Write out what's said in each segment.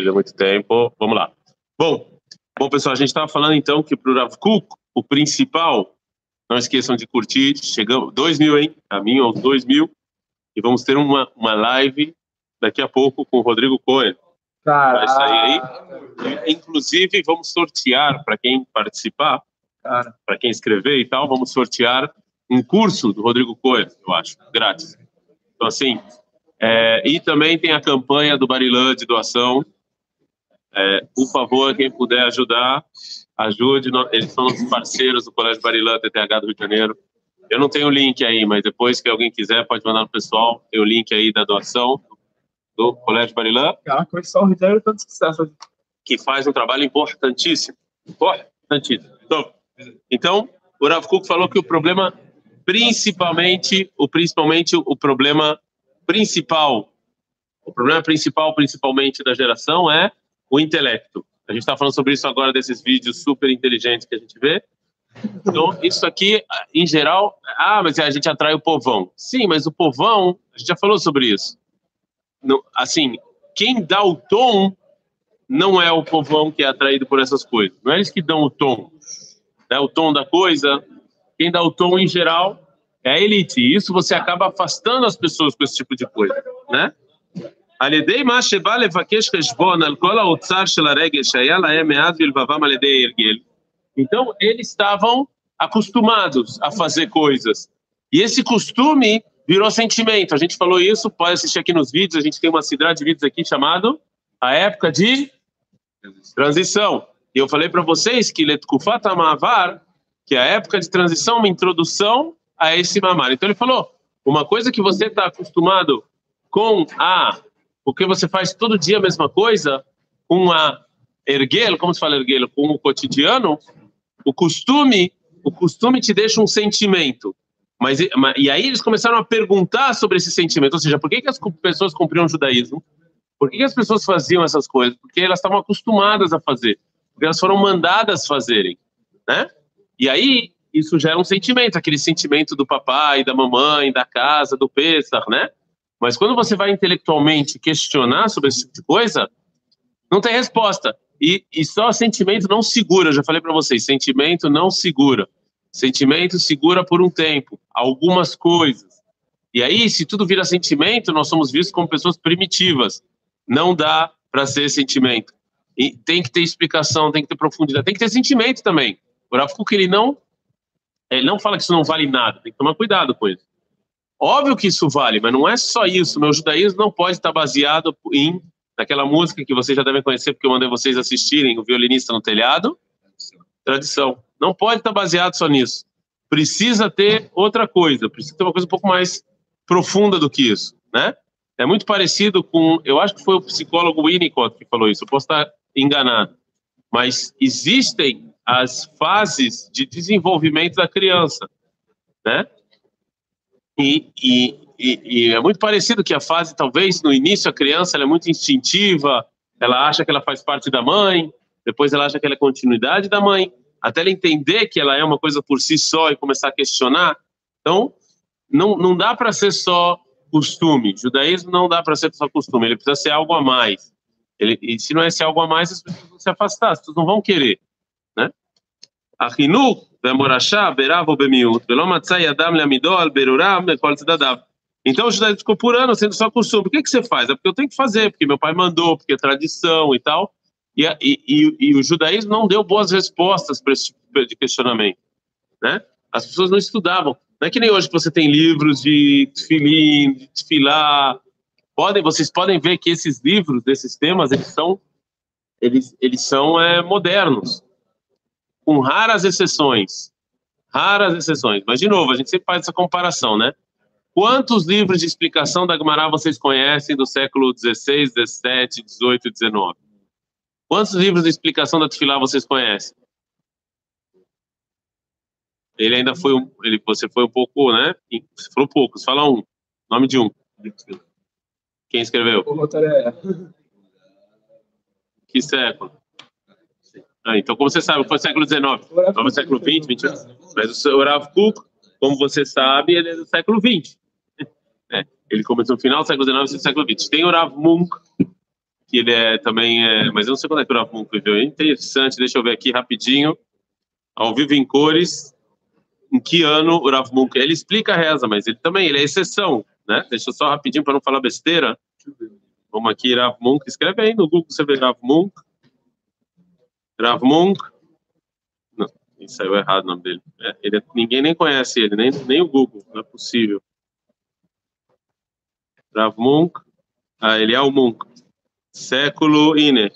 há muito tempo. Vamos lá. Bom, bom pessoal, a gente estava falando então que para o Rav Kuk, o principal, não esqueçam de curtir, chegamos, 2 mil, hein? Caminho aos 2 mil. E vamos ter uma, uma live daqui a pouco com o Rodrigo Cohen. Vai sair aí. Inclusive, vamos sortear para quem participar, para quem escrever e tal, vamos sortear um curso do Rodrigo Cohen, eu acho, grátis. Então, assim, é, e também tem a campanha do Barilã de doação. É, por favor, quem puder ajudar, ajude. Eles são os parceiros do Colégio Barilã, TTH do Rio de Janeiro. Eu não tenho o link aí, mas depois que alguém quiser, pode mandar no pessoal. Tem o link aí da doação do Colégio Barilã. Ah, Conexão Rio de Janeiro, tanto sucesso. Que faz um trabalho importantíssimo. Importantíssimo. Então, então o Rav Kuk falou que o problema, principalmente, o, principalmente o problema principal, o problema principal, principalmente da geração, é o intelecto. A gente está falando sobre isso agora, desses vídeos super inteligentes que a gente vê. Então, isso aqui, em geral, ah, mas a gente atrai o povão. Sim, mas o povão, a gente já falou sobre isso. assim, quem dá o tom não é o povão que é atraído por essas coisas. Não é eles que dão o tom. Né? O tom da coisa, quem dá o tom, em geral, é a elite. E isso você acaba afastando as pessoas com esse tipo de coisa, né? על ידי מה שבא לבקש חשבון על כל האוצר של הרגש שהיה להם מאז בלבבם על ידי הרגל. Então, eles estavam acostumados a fazer coisas. E esse costume virou sentimento. A gente falou isso, pode assistir aqui nos vídeos, a gente tem uma cidade de vídeos aqui chamado A Época de Transição. E eu falei para vocês que Letkufat Amavar, que é a época de transição, uma introdução a esse mamar. Então ele falou, uma coisa que você está acostumado com a, porque você faz todo dia a mesma coisa, com a erguelo, como se fala erguelo, com o cotidiano, o costume, o costume te deixa um sentimento. Mas, e aí eles começaram a perguntar sobre esse sentimento, ou seja, por que, que as pessoas cumpriam o judaísmo? Por que, que as pessoas faziam essas coisas? Porque elas estavam acostumadas a fazer, porque elas foram mandadas fazerem, né? E aí isso gera um sentimento, aquele sentimento do papai, da mamãe, da casa, do Pesach, né? Mas quando você vai intelectualmente questionar sobre esse tipo de coisa, não tem resposta. E, e só sentimento não segura, eu já falei para vocês, sentimento não segura. Sentimento segura por um tempo, algumas coisas. E aí, se tudo vira sentimento, nós somos vistos como pessoas primitivas. Não dá para ser sentimento. E tem que ter explicação, tem que ter profundidade, tem que ter sentimento também. O Rav Kuk, ele não ele não fala que isso não vale nada, tem que tomar cuidado com isso. Óbvio que isso vale, mas não é só isso. Meu judaísmo não pode estar baseado em naquela música que vocês já devem conhecer, porque eu mandei vocês assistirem, o violinista no telhado. Tradição. Não pode estar baseado só nisso. Precisa ter outra coisa, precisa ter uma coisa um pouco mais profunda do que isso, né? É muito parecido com, eu acho que foi o psicólogo Winnicott que falou isso, eu posso estar enganado, mas existem as fases de desenvolvimento da criança, né? E, e, e, e, é muito parecido que a fase, talvez, no início, a criança é muito instintiva, ela acha que ela faz parte da mãe, depois ela acha que ela é continuidade da mãe, até ela entender que ela é uma coisa por si só e começar a questionar. Então, não, não dá para ser só costume. Judaísmo não dá para ser só costume, ele precisa ser algo a mais. Ele, e se não é esse algo a mais, as pessoas vão se afastar, as pessoas não vão querer. החינוך והמורשה ברב או במיעוט, ולא מצא ידם לעמידו על בירורם בכל צדדיו. Então o judaísmo ficou por ano sendo só costume. Por que, que você faz? É porque eu tenho que fazer, porque meu pai mandou, porque é tradição e tal. E, e, e, e o judaísmo não deu boas respostas para esse tipo de questionamento. Né? As pessoas não estudavam. Não é que nem hoje que você tem livros de filim, de desfilar. Podem, vocês podem ver que esses livros desses temas, eles são, eles, eles são é, modernos com raras exceções. Raras exceções. Mas, de novo, a gente sempre faz essa comparação, né? Quantos livros de explicação da Gemara vocês conhecem do século XVI, XVII, XVIII e XIX? Quantos livros de explicação da Tfilá vocês conhecem? Ele ainda foi um, ele, você foi um pouco, né? Você falou poucos, fala um. Nome de um. Quem escreveu? O. Que século? Ah, então, como você sabe, foi século XIX, foi século XX, XXI. Mas o Rav Kuk, como você sabe, ele é do século XX. É, ele começou no final do século XIX e do século XX. Tem o Rav Munk, que ele é também, é, mas eu não sei quando é que o Rav Munk viveu. É interessante, deixa eu ver aqui rapidinho, ao vivo em cores, em que ano o Rav Munk, ele explica a reza, mas ele também, ele é exceção, né? Deixa eu só rapidinho para não falar besteira. Vamos aqui, Rav Munk, escreve aí no Google, você vê Rav Munk. Rav. Não, saiu errado o nome dele. É, ele, ninguém nem conhece ele, nem, nem o Google, não é possível. Rav. Ah, ele é o Munk. Século Ine.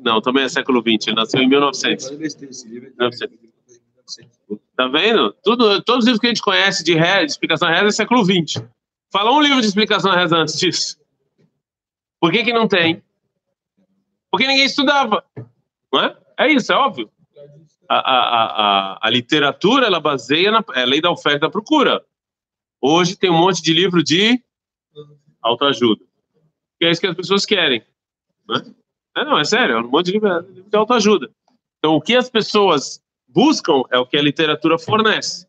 Não, também é século 20. Ele nasceu em 1900. 1900. Tá vendo? Tudo, todos os livros que a gente conhece de, reza, de explicação reza é século 20. Fala um livro de explicação reza antes disso. Por que, que não tem? Porque ninguém estudava. Não é? É isso, é óbvio. A, a, a, a literatura ela baseia na é lei da oferta e da procura. Hoje tem um monte de livro de autoajuda. Que é isso que as pessoas querem. Né? É, não, é sério, é um monte de livro de autoajuda. Então, o que as pessoas buscam é o que a literatura fornece.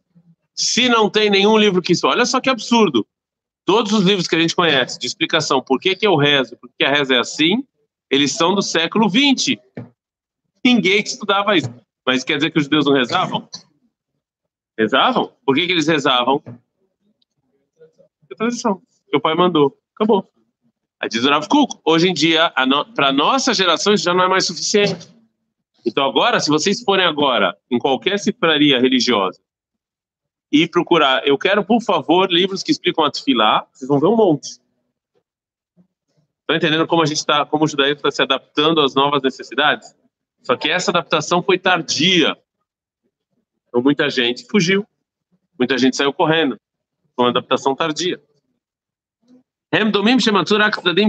Se não tem nenhum livro que isso, olha só que absurdo. Todos os livros que a gente conhece de explicação por que, que eu rezo, por que a reza é assim, eles são do século XX. Ninguém estudava isso. Mas quer dizer que os judeus não rezavam? Rezavam? Por que, que eles rezavam? A tradição. Que pai mandou. Acabou. Aí diz Kuk, hoje em dia, no, para nossa geração, isso já não é mais suficiente. Então agora, se vocês forem agora em qualquer cifraria religiosa e procurar, eu quero, por favor, livros que explicam a tefilá, vocês vão ver um monte. Estão entendendo como a gente está, como o judaísmo está se adaptando às novas necessidades? Só que essa adaptação foi tardia. Então muita gente fugiu, muita gente saiu correndo. Foi uma adaptação tardia. Hem domim shematzur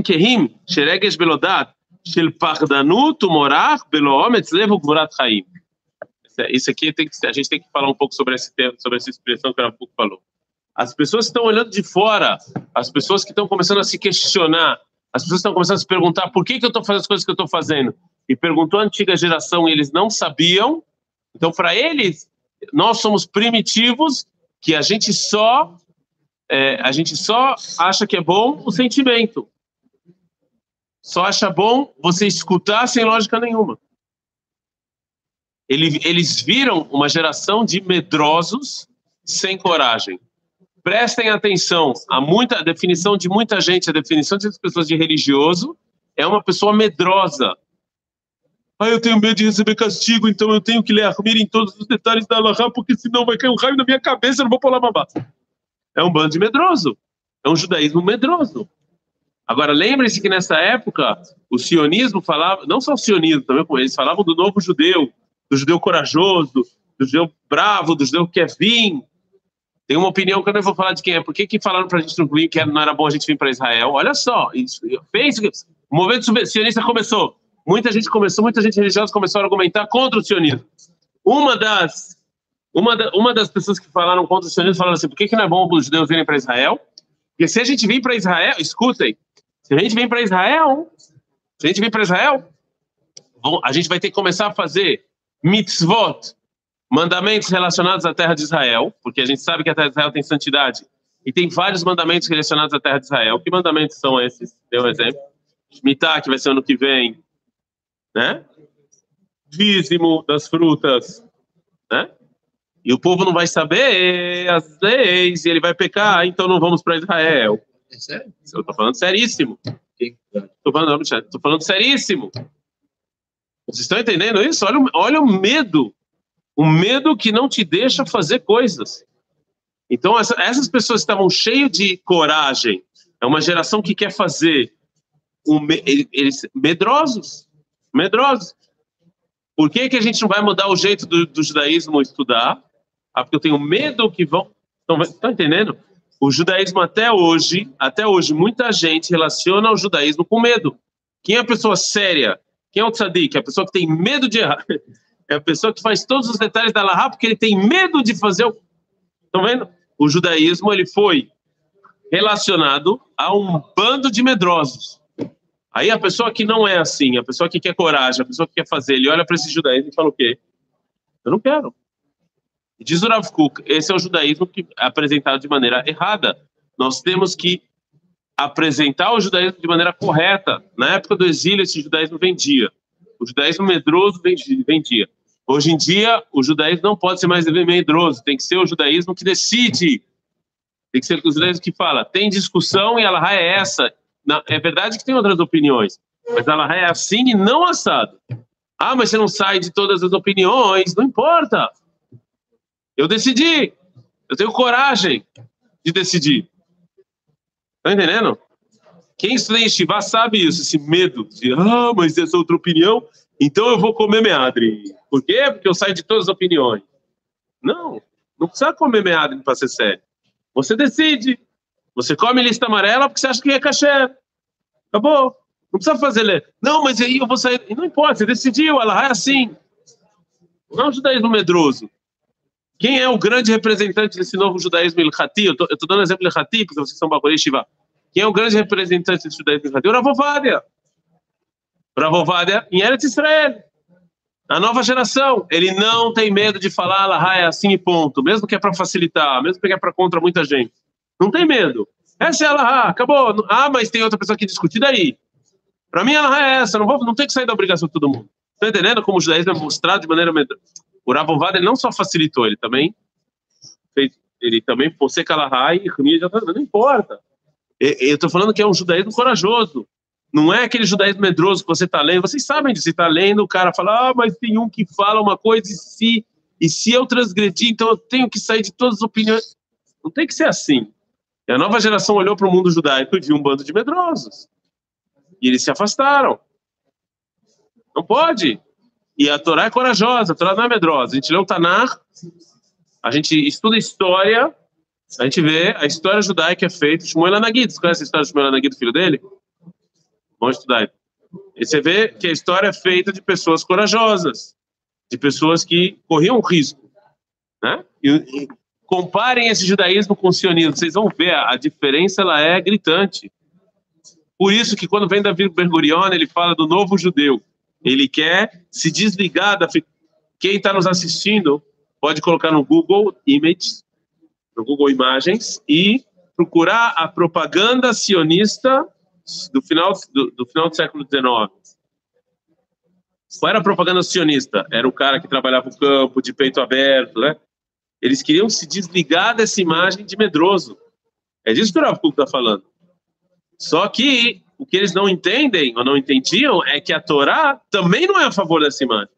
kehim, belodat, shel umorach. É, isso aqui tem que, a gente tem que falar um pouco sobre esse tema, sobre essa expressão que o pouco falou. As pessoas que estão olhando de fora, as pessoas que estão começando a se questionar, as pessoas estão começando a se perguntar por que, que eu estou fazendo as coisas que eu estou fazendo, e perguntou a antiga geração eles não sabiam. Então, para eles, nós somos primitivos, que a gente só é, a gente só acha que é bom o sentimento. Só acha bom você escutar sem lógica nenhuma. Ele, eles viram uma geração de medrosos sem coragem. Prestem atenção, a, muita, a definição de muita gente, a definição das pessoas de religioso é uma pessoa medrosa. Ah, eu tenho medo de receber castigo, então eu tenho que ler a em todos os detalhes da Allah, porque senão vai cair um raio na minha cabeça, eu não vou pular babá. É um bando de medroso. É um judaísmo medroso. Agora, lembre-se que nessa época, o sionismo falava, não só o sionismo, também eles falavam do novo judeu, do judeu corajoso, do judeu bravo, do judeu que quer vir. Tem uma opinião que eu não vou falar de quem é. Por que, que falaram para a gente não vir, que não era bom a gente vir para Israel? Olha só, isso, fez, o movimento sionista começou. Muita gente começou, muita gente religiosa começou a argumentar contra o sionismo. Uma das uma, da, uma das pessoas que falaram contra o sionismo falaram assim: por que, que não é bom os judeus virem para Israel? Porque se a gente vir para Israel, escutem, se a gente vir para Israel, se a gente vir para Israel, a gente vai ter que começar a fazer mitzvot, mandamentos relacionados à terra de Israel, porque a gente sabe que a terra de Israel tem santidade e tem vários mandamentos relacionados à terra de Israel. Que mandamentos são esses? Dê um exemplo. Shemitah, que vai ser ano que vem, né? Dízimo das frutas, né? E o povo não vai saber as leis, e ele vai pecar, então não vamos para Israel. É sério? Eu estou falando seríssimo. Estou falando, tô falando seríssimo. Vocês estão entendendo isso? Olha, olha o medo. O medo que não te deixa fazer coisas. Então, essa, essas pessoas estavam cheias de coragem. É uma geração que quer fazer. Um, eles, medrosos. Medrosos. Por que, que a gente não vai mudar o jeito do, do judaísmo estudar? Ah, porque eu tenho medo que vão. Estão tá entendendo? O judaísmo até hoje, até hoje, muita gente relaciona o judaísmo com medo. Quem é a pessoa séria? Quem é o tzadik? É a pessoa que tem medo de errar. É a pessoa que faz todos os detalhes da Laha porque ele tem medo de fazer o... Estão vendo? O judaísmo ele foi relacionado a um bando de medrosos. Aí a pessoa que não é assim, a pessoa que quer coragem, a pessoa que quer fazer, ele olha para esse judaísmo e fala o quê? Eu não quero. Diz o Rav Kuk, esse é o judaísmo que é apresentado de maneira errada. Nós temos que apresentar o judaísmo de maneira correta. Na época do exílio, esse judaísmo vendia. O judaísmo medroso vendia. Hoje em dia, o judaísmo não pode ser mais medroso, tem que ser o judaísmo que decide. Tem que ser o judaísmo que fala, tem discussão e a é essa. Não, é verdade que tem outras opiniões, mas a é assim e não assado. Ah, mas você não sai de todas as opiniões, não importa. Eu decidi. Eu tenho coragem de decidir. Tá entendendo? Quem estuda em Shivá sabe isso, esse medo de, ah, mas essa é outra opinião, então eu vou comer meadre. Por quê? Porque eu saio de todas as opiniões. Não, não precisa comer meadre para ser sério. Você decide. Você come lista amarela porque você acha que é caché. Acabou. Não precisa fazer ler. Não, mas aí eu vou sair. Não importa, você decidiu, ela é assim. Não é um judaísmo medroso. Quem é o grande representante desse novo judaísmo ilhati? Eu estou dando exemplo ilhati, porque vocês são Bakorei Shiva. Quem é o grande representante desse judaísmo ilhati? O Ravovadia. Ravovadia em Eretz Israel. A nova geração. Ele não tem medo de falar Allah é assim e ponto. Mesmo que é para facilitar, mesmo que é para contra muita gente. Não tem medo. Essa é Allah, acabou. Ah, mas tem outra pessoa que discute daí. Para mim, ela é essa. Não, vou, não tem que sair da obrigação de todo mundo. Está entendendo como o judaísmo é mostrado de maneira o Ravovad não só facilitou, ele também fez, ele também você Kalahai e já tá, não importa. Eu estou falando que é um judaísmo corajoso. Não é aquele judaísmo medroso que você está lendo. Vocês sabem disso. Você está lendo, o cara fala, ah, mas tem um que fala uma coisa e se, e se eu transgredir, então eu tenho que sair de todas as opiniões. Não tem que ser assim. E a nova geração olhou para o mundo judaico e viu um bando de medrosos. E eles se afastaram. Não pode. E a Torá é corajosa, a Torá não é medrosa. A gente lê o Tanar, a gente estuda história, a gente vê a história judaica é feita. Shmuel Anagid, você conhece a história de Shmuel Anagid, filho dele? Vamos estudar. E você vê que a história é feita de pessoas corajosas, de pessoas que corriam risco. Né? E, comparem esse judaísmo com o sionismo, vocês vão ver, a, diferença ela é gritante. Por isso que quando vem Davi Ben Gurion, ele fala do novo judeu. Ele quer se desligar da. Quem está nos assistindo pode colocar no Google Images, no Google Imagens, e procurar a propaganda sionista do final do, do final do século XIX. Qual era a propaganda sionista? Era o cara que trabalhava no campo, de peito aberto, né? Eles queriam se desligar dessa imagem de medroso. É disso que o Rav está falando. Só que o que eles não entendem ou não entendiam é que a Torá também não é a favor dessa imagem.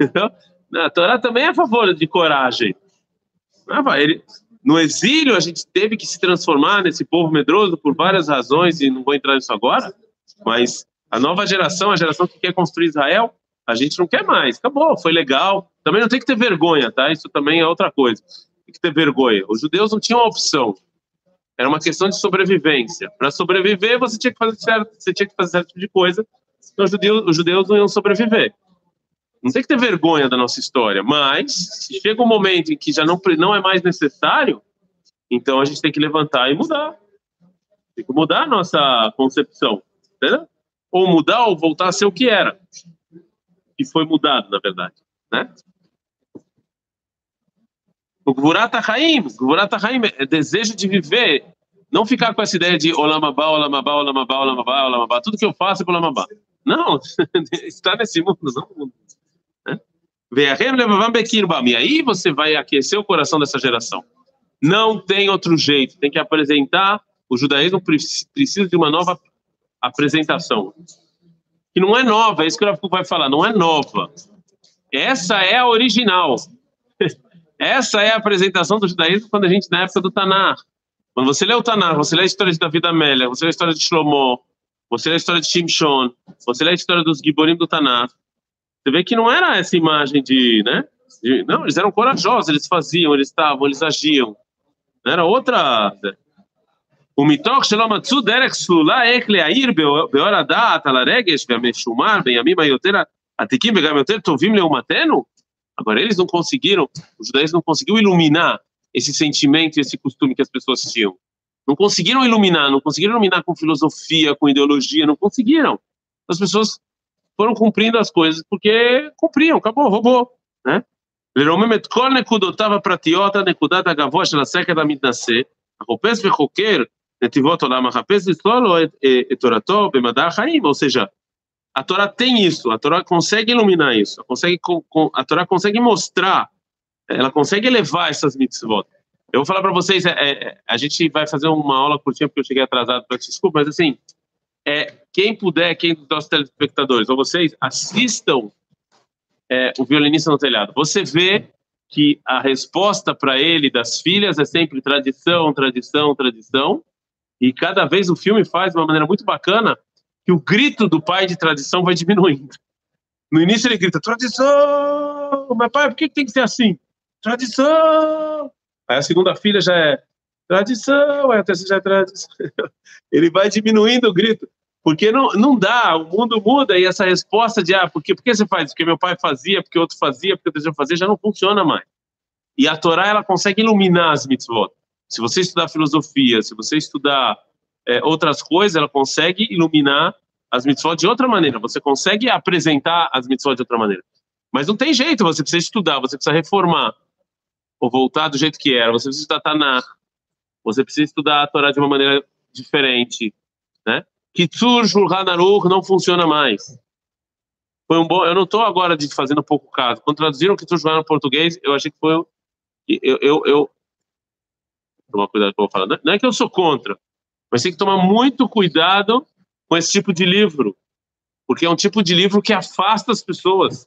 a Torá também é a favor de coragem. Ah, no exílio, a gente teve que se transformar nesse povo medroso por várias razões, e não vou entrar nisso agora, mas a nova geração, a geração que quer construir Israel, a gente não quer mais. Acabou, foi legal. Também não tem que ter vergonha, tá? Isso também é outra coisa. Tem que ter vergonha. Os judeus não tinham opção. Era uma questão de sobrevivência. Para sobreviver, você tinha que fazer certo, você tinha que fazer certo tipo de coisa. Então, os judeus, os judeus não iam sobreviver. Não tem que ter vergonha da nossa história, mas se chega um momento em que já não, não é mais necessário, então a gente tem que levantar e mudar. Tem que mudar a nossa concepção, entendeu? Ou mudar ou voltar a ser o que era. E foi mudado, na verdade, né? O Gvurat HaChaim, Gvurat HaChaim é desejo de viver, não ficar com essa ideia de Olamabá, Olamabá, Olamabá, Olamabá, Olamabá, tudo que eu faço é para Olamabá. Não, está nesse mundo, não no mundo. Né? E aí você vai aquecer o coração dessa geração. Não tem outro jeito, tem que apresentar, o judaísmo precisa de uma nova apresentação. Que não é nova, é isso que o vai falar, não é nova. Essa é a original. Essa é a apresentação do judaísmo quando a gente, na época do Tanar. Quando você lê o Tanar, você lê a história de Davi Amélia, você lê a história de Shlomo, você lê a história de Shimshon, você lê a história dos Giborim do Tanar, você vê que não era essa imagem de, né? De, não, eles eram corajosos, eles faziam, eles estavam, eles agiam. Era outra... ומתוך שלא מצאו דרך סלולה איך להעיר באור הדעת על הרגש והמשומר בימים היותר עתיקים וגם יותר טובים לעומתנו, Agora, eles não conseguiram, os judeus não conseguiram iluminar esse sentimento e esse costume que as pessoas tinham. Não conseguiram iluminar, não conseguiram iluminar com filosofia, com ideologia, não conseguiram. As pessoas foram cumprindo as coisas porque cumpriam, acabou, roubou, né? לרומם את כל נקודותיו הפרטיות הנקודת הגבוה של השכל המתנשא, החופש וחוקר Netivot Olam HaPes Lislolo et Torato Bemadar Haim, ou seja, a Torá tem isso, a Torá consegue iluminar isso, consegue, a Torá consegue mostrar, ela consegue elevar essas mitzvot. Eu vou falar para vocês, é, é, a gente vai fazer uma aula curtinha porque eu cheguei atrasado, peço desculpa, mas assim, é, quem puder, quem dos nossos telespectadores, ou vocês, assistam é, o violinista no telhado. Você vê que a resposta para ele das filhas é sempre tradição, tradição, tradição, e cada vez o filme faz de uma maneira muito bacana que o grito do pai de tradição vai diminuindo. No início ele grita, tradição! Mas pai, por que tem que ser assim? Tradição! Aí a segunda filha já é tradição, aí a terceira já é tradição. Ele vai diminuindo o grito, porque não, não dá, o mundo muda e essa resposta de, ah, por que, por que você faz? Porque meu pai fazia, porque outro fazia, porque o terceiro fazia, já não funciona mais. E a Torá, ela consegue iluminar as mitzvot. Se você estudar filosofia, se você estudar é, outras coisas, ela consegue iluminar as mitzvot de outra maneira. Você consegue apresentar as mitzvot de outra maneira. Mas não tem jeito, você precisa estudar, você precisa reformar, ou voltar do jeito que era, você precisa estudar Tanakh, você precisa estudar a Torá de uma maneira diferente, né? Kitsur Shulchan Aruch não funciona mais. Foi um bom, eu não estou agora de fazendo pouco caso. Quando traduziram Kitsur Shulchan no português, eu achei que foi eu eu, eu tomar cuidado com o que eu vou falar. Não é que eu sou contra, mas tem que tomar muito cuidado com esse tipo de livro, porque é um tipo de livro que afasta as pessoas.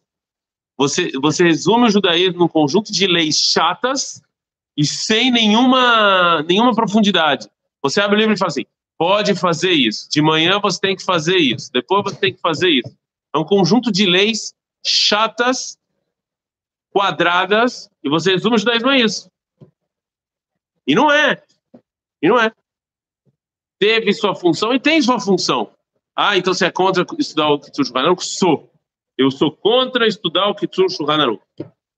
Você, você resume o judaísmo num conjunto de leis chatas e sem nenhuma, nenhuma profundidade. Você abre o livro e fala assim: pode fazer isso, de manhã você tem que fazer isso, depois você tem que fazer isso. É um conjunto de leis chatas, quadradas, e você resume o judaísmo a isso. E não é. E não é teve sua função e tem sua função. Ah, então você é contra estudar o Kitsur Shulchan Sou. Eu sou contra estudar o Kitsur Shulchan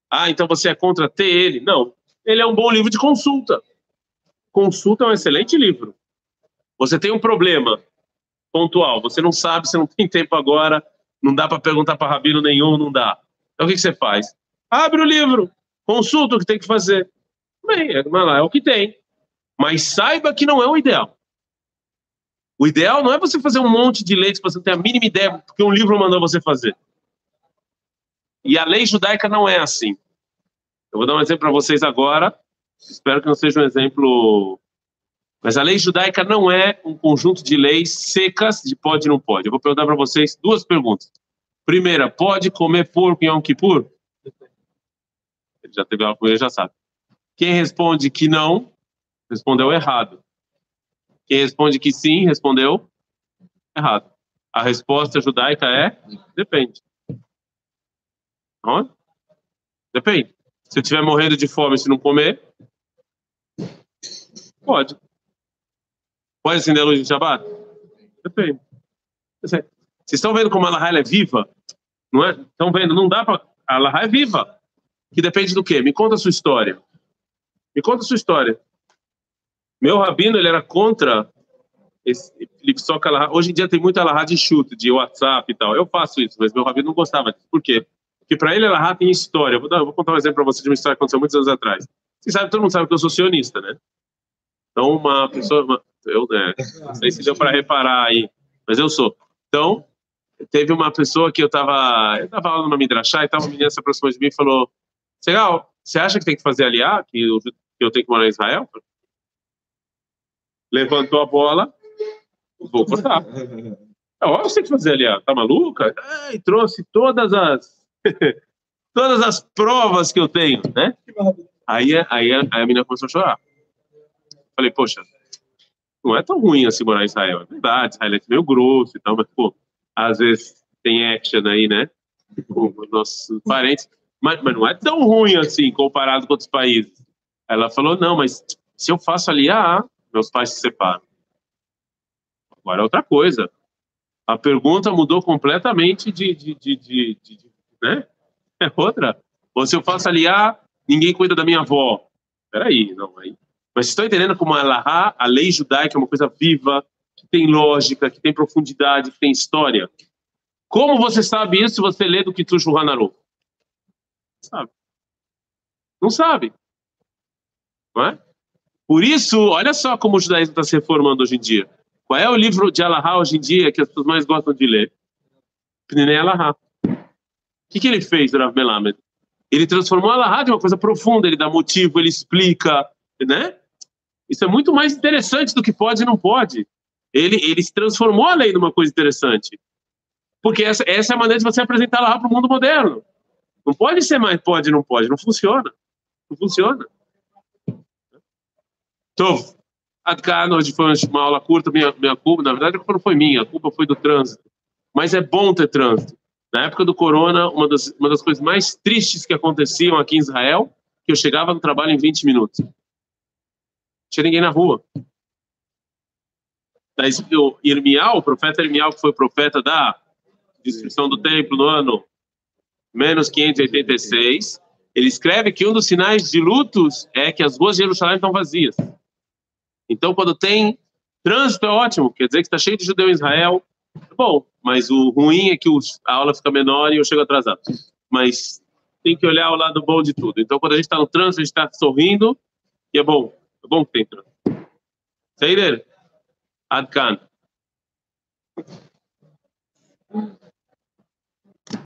Ah, então você é contra ter ele? Não. Ele é um bom livro de consulta. Consulta é um excelente livro. Você tem um problema pontual, você não sabe, você não tem tempo agora, não dá para perguntar para rabino nenhum, não dá. Então o que, que, você faz? Abre o livro, consulta o que tem que fazer. Bem, é, é o que tem. Mas saiba que não é o ideal. O ideal não é você fazer um monte de leis que você não tem a mínima ideia porque um livro mandou você fazer. E a lei judaica não é assim. Eu vou dar um exemplo para vocês agora. Espero que não seja um exemplo. Mas a lei judaica não é um conjunto de leis secas de pode e não pode. Eu vou perguntar para vocês duas perguntas. Primeira, pode comer porco em Yom Kippur? Ele já teve aula com ele, já sabe. Quem responde que não, respondeu errado. Quem responde que sim, respondeu errado. A resposta judaica é depende. Não? Depende. Se estiver morrendo de fome se não comer, pode. Pode acender a luz de Shabbat? Depende. Vocês estão vendo como a Laha é viva? Não é? Estão vendo? Não dá para. A Laha é viva. Que depende do quê? Me conta a sua história. Me conta a sua história. Meu rabino, ele era contra esse, só Hoje em dia tem muita alahá de chute, de WhatsApp e tal. Eu faço isso, mas meu rabino não gostava disso. Por quê? Porque para ele alahá tem história. Vou, dar, vou contar um exemplo para você de uma história que aconteceu muitos anos atrás. Você sabe, todo mundo sabe que eu sou sionista, né? Então, uma pessoa... Uma, eu né, não sei se deu para reparar aí, mas eu sou. Então, teve uma pessoa que eu estava eu tava lá numa midrashá e tava uma menina se aproximou de mim e falou Legal, você acha que tem que fazer aliá, que eu, que eu tenho que morar em Israel? Levantou a bola, vou cortar. É óbvio que você tem que fazer ali, ó. tá maluca? E trouxe todas as todas as provas que eu tenho, né? Aí, aí, aí a menina começou a chorar. Falei, poxa, não é tão ruim assim morar em Israel. É verdade, Israel é meio grosso e tal, mas, pô, às vezes tem action aí, né? Com os nossos parentes. Mas, mas não é tão ruim assim, comparado com outros países. Ela falou, não, mas se eu faço ali, ah, meus pais se separam. Agora é outra coisa. A pergunta mudou completamente de, de, de, de, de né? É outra. Ou se eu faço ali, ah, ninguém cuida da minha avó. Peraí, não, aí. Mas vocês estão entendendo como a a lei judaica é uma coisa viva, que tem lógica, que tem profundidade, que tem história? Como você sabe isso se você lê do Kitu Shulchan Aruch? Sabe? Não sabe. Não é? Por isso, olha só como o judaísmo está se reformando hoje em dia. Qual é o livro de Alahá hoje em dia que as pessoas mais gostam de ler? Pnei Alahá. O que, que ele fez, Rav Melamed? Ele transformou Alahá de uma coisa profunda, ele dá motivo, ele explica, né? Isso é muito mais interessante do que pode e não pode. Ele, ele se transformou a lei numa coisa interessante. Porque essa, essa é a maneira de você apresentar Alahá para o mundo moderno. Não pode ser mais pode e não pode, não funciona. Não funciona. Então, Adkan, hoje foi uma aula curta, minha, minha culpa, na verdade a culpa não foi minha, a culpa foi do trânsito. Mas é bom ter trânsito. Na época do corona, uma das, uma das coisas mais tristes que aconteciam aqui em Israel, que eu chegava no trabalho em 20 minutos. Não tinha ninguém na rua. O Irmial, o profeta Irmial, que foi profeta da destruição do templo no ano menos 586, ele escreve que um dos sinais de lutos é que as ruas de Jerusalém estão vazias. Então, quando tem trânsito, é ótimo, quer dizer que está cheio de judeu em Israel. É bom, mas o ruim é que a aula fica menor e eu chego atrasado. Mas tem que olhar o lado bom de tudo. Então, quando a gente está no trânsito, a gente está sorrindo e é bom. É bom que tem trânsito. Seider, Adkan.